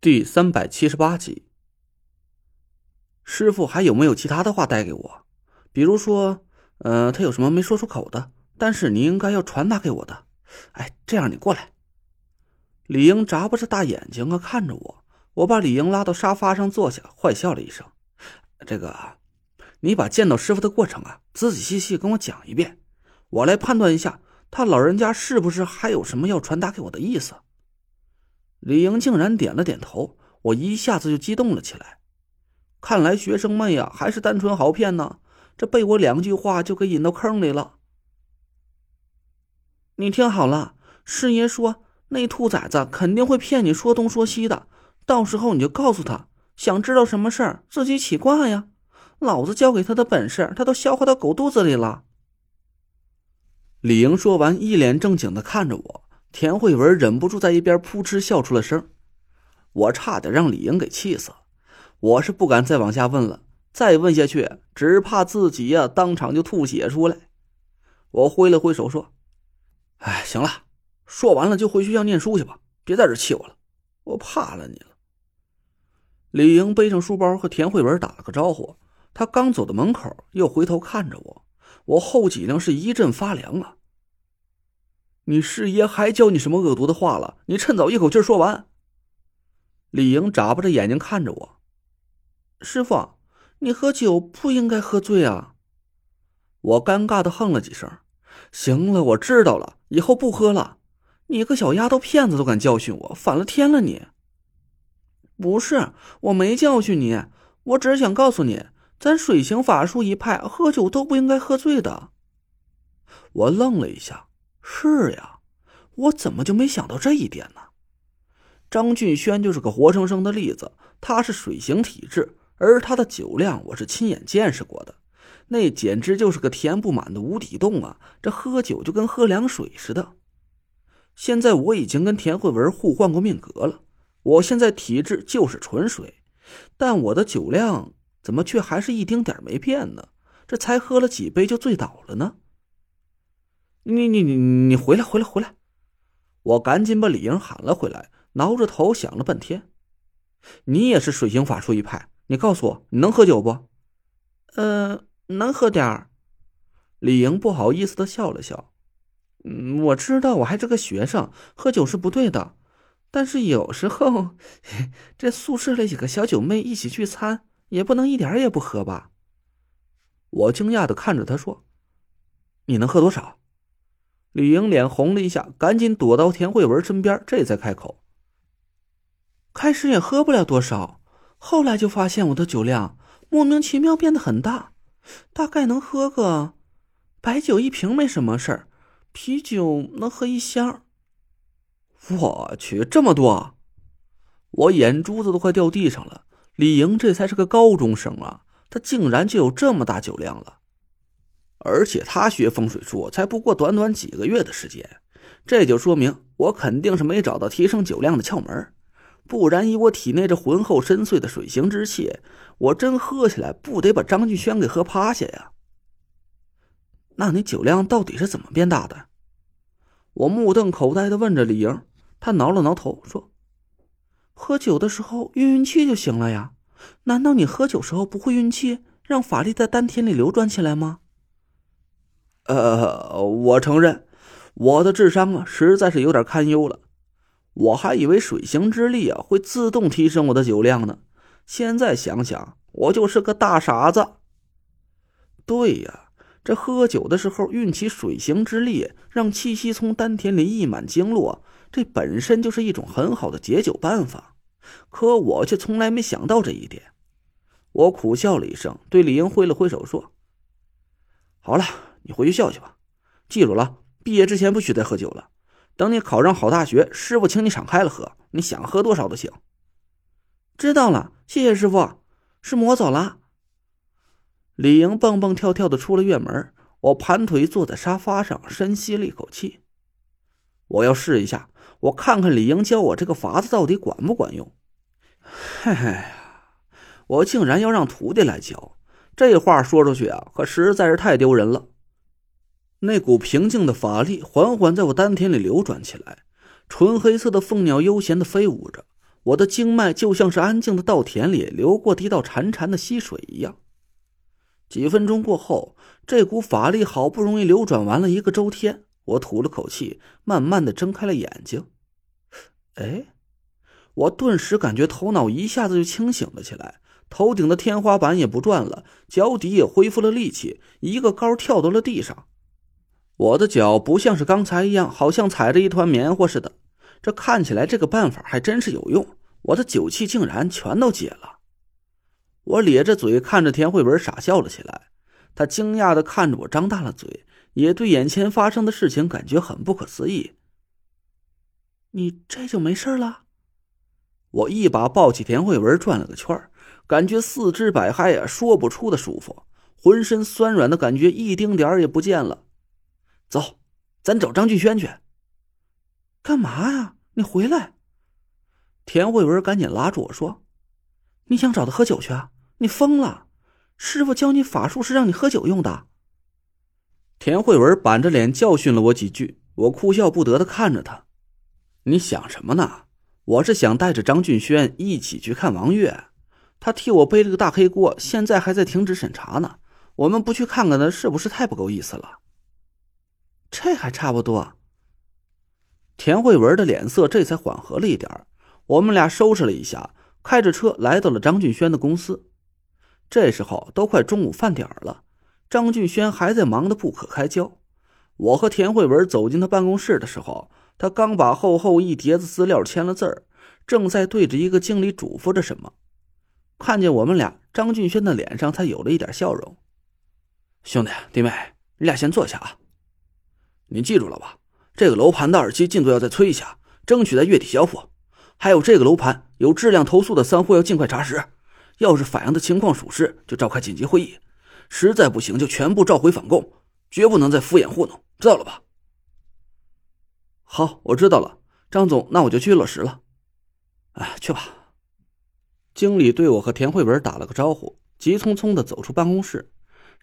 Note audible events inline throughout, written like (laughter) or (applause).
第三百七十八集，师傅还有没有其他的话带给我？比如说，呃，他有什么没说出口的，但是你应该要传达给我的。哎，这样，你过来。李英眨巴着大眼睛啊，看着我。我把李英拉到沙发上坐下，坏笑了一声：“这个，你把见到师傅的过程啊，仔仔细细跟我讲一遍，我来判断一下，他老人家是不是还有什么要传达给我的意思。”李莹竟然点了点头，我一下子就激动了起来。看来学生妹呀，还是单纯好骗呢。这被我两句话就给引到坑里了。你听好了，师爷说那兔崽子肯定会骗你说东说西的，到时候你就告诉他，想知道什么事儿自己起卦呀。老子教给他的本事，他都消化到狗肚子里了。李莹说完，一脸正经的看着我。田慧文忍不住在一边扑哧笑出了声，我差点让李莹给气死了。我是不敢再往下问了，再问下去只怕自己呀当场就吐血出来。我挥了挥手说：“哎，行了，说完了就回学校念书去吧，别在这气我了，我怕了你了。”李莹背上书包和田慧文打了个招呼，他刚走到门口，又回头看着我，我后脊梁是一阵发凉啊。你师爷还教你什么恶毒的话了？你趁早一口气说完。李莹眨巴着眼睛看着我，师傅，你喝酒不应该喝醉啊！我尴尬的哼了几声。行了，我知道了，以后不喝了。你个小丫头片子都敢教训我，反了天了你！不是，我没教训你，我只是想告诉你，咱水行法术一派喝酒都不应该喝醉的。我愣了一下。是呀，我怎么就没想到这一点呢？张俊轩就是个活生生的例子，他是水行体质，而他的酒量我是亲眼见识过的，那简直就是个填不满的无底洞啊！这喝酒就跟喝凉水似的。现在我已经跟田慧文互换过命格了，我现在体质就是纯水，但我的酒量怎么却还是一丁点没变呢？这才喝了几杯就醉倒了呢？你你你你回来回来回来！我赶紧把李英喊了回来，挠着头想了半天。你也是水行法术一派，你告诉我，你能喝酒不？呃，能喝点儿。李莹不好意思的笑了笑。嗯，我知道我还是个学生，喝酒是不对的，但是有时候 (laughs) 这宿舍里几个小酒妹一起聚餐，也不能一点也不喝吧？我惊讶的看着他说：“你能喝多少？”李莹脸红了一下，赶紧躲到田慧文身边，这才开口：“开始也喝不了多少，后来就发现我的酒量莫名其妙变得很大，大概能喝个白酒一瓶没什么事儿，啤酒能喝一箱。我去，这么多！我眼珠子都快掉地上了。李莹这才是个高中生啊，他竟然就有这么大酒量了。”而且他学风水术才不过短短几个月的时间，这就说明我肯定是没找到提升酒量的窍门，不然以我体内这浑厚深邃的水行之气，我真喝起来不得把张俊轩给喝趴下呀？那你酒量到底是怎么变大的？我目瞪口呆的问着李莹，她挠了挠头说：“喝酒的时候运运气就行了呀，难道你喝酒时候不会运气，让法力在丹田里流转起来吗？”呃，我承认，我的智商啊，实在是有点堪忧了。我还以为水行之力啊会自动提升我的酒量呢，现在想想，我就是个大傻子。对呀，这喝酒的时候运起水行之力，让气息从丹田里溢满经络，这本身就是一种很好的解酒办法。可我却从来没想到这一点。我苦笑了一声，对李英挥了挥手说：“好了。”你回学校去吧，记住了，毕业之前不许再喝酒了。等你考上好大学，师傅请你敞开了喝，你想喝多少都行。知道了，谢谢师傅。师母，我走了。李莹蹦蹦跳跳的出了院门，我盘腿坐在沙发上，深吸了一口气。我要试一下，我看看李莹教我这个法子到底管不管用。嘿嘿呀，我竟然要让徒弟来教，这话说出去啊，可实在是太丢人了。那股平静的法力缓缓在我丹田里流转起来，纯黑色的凤鸟悠闲的飞舞着。我的经脉就像是安静的稻田里流过的一道潺潺的溪水一样。几分钟过后，这股法力好不容易流转完了一个周天，我吐了口气，慢慢的睁开了眼睛。哎，我顿时感觉头脑一下子就清醒了起来，头顶的天花板也不转了，脚底也恢复了力气，一个高跳到了地上。我的脚不像是刚才一样，好像踩着一团棉花似的。这看起来，这个办法还真是有用。我的酒气竟然全都解了。我咧着嘴看着田慧文，傻笑了起来。他惊讶的看着我，张大了嘴，也对眼前发生的事情感觉很不可思议。你这就没事了？我一把抱起田慧文，转了个圈感觉四肢百骸呀，说不出的舒服，浑身酸软的感觉一丁点也不见了。走，咱找张俊轩去。干嘛呀？你回来！田慧文赶紧拉住我说：“你想找他喝酒去啊？你疯了！师傅教你法术是让你喝酒用的。”田慧文板着脸教训了我几句，我哭笑不得的看着他：“你想什么呢？我是想带着张俊轩一起去看王月，他替我背了个大黑锅，现在还在停止审查呢。我们不去看看他，是不是太不够意思了？这还差不多。”田慧文的脸色这才缓和了一点我们俩收拾了一下，开着车来到了张俊轩的公司。这时候都快中午饭点了，张俊轩还在忙得不可开交。我和田慧文走进他办公室的时候，他刚把厚厚一叠子资料签了字儿，正在对着一个经理嘱咐着什么。看见我们俩，张俊轩的脸上才有了一点笑容。兄弟弟妹，你俩先坐下啊。你记住了吧？这个楼盘的二期进度要再催一下，争取在月底交付。还有这个楼盘有质量投诉的三户要尽快查实，要是反映的情况属实，就召开紧急会议；实在不行就全部召回返供，绝不能再敷衍糊弄，知道了吧？好，我知道了，张总，那我就去落实了。哎，去吧。经理对我和田慧文打了个招呼，急匆匆的走出办公室。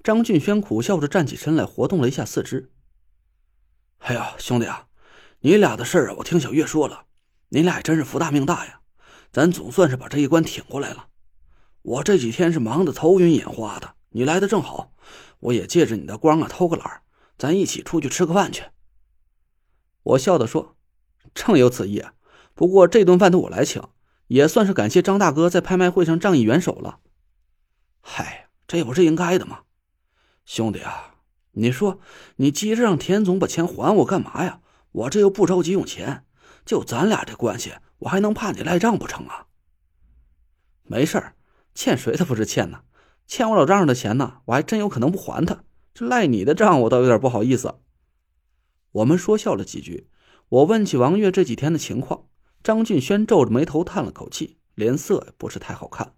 张俊轩苦笑着站起身来，活动了一下四肢。哎呀，兄弟啊，你俩的事儿啊，我听小月说了，你俩也真是福大命大呀，咱总算是把这一关挺过来了。我这几天是忙得头晕眼花的，你来的正好，我也借着你的光啊偷个懒，咱一起出去吃个饭去。我笑着说：“正有此意，不过这顿饭得我来请，也算是感谢张大哥在拍卖会上仗义援手了。”嗨，这不是应该的吗，兄弟啊。你说，你急着让田总把钱还我干嘛呀？我这又不着急用钱，就咱俩这关系，我还能怕你赖账不成啊？没事欠谁的不是欠呢？欠我老丈人的钱呢，我还真有可能不还他。这赖你的账，我倒有点不好意思。我们说笑了几句，我问起王月这几天的情况，张俊轩皱着眉头叹了口气，脸色也不是太好看。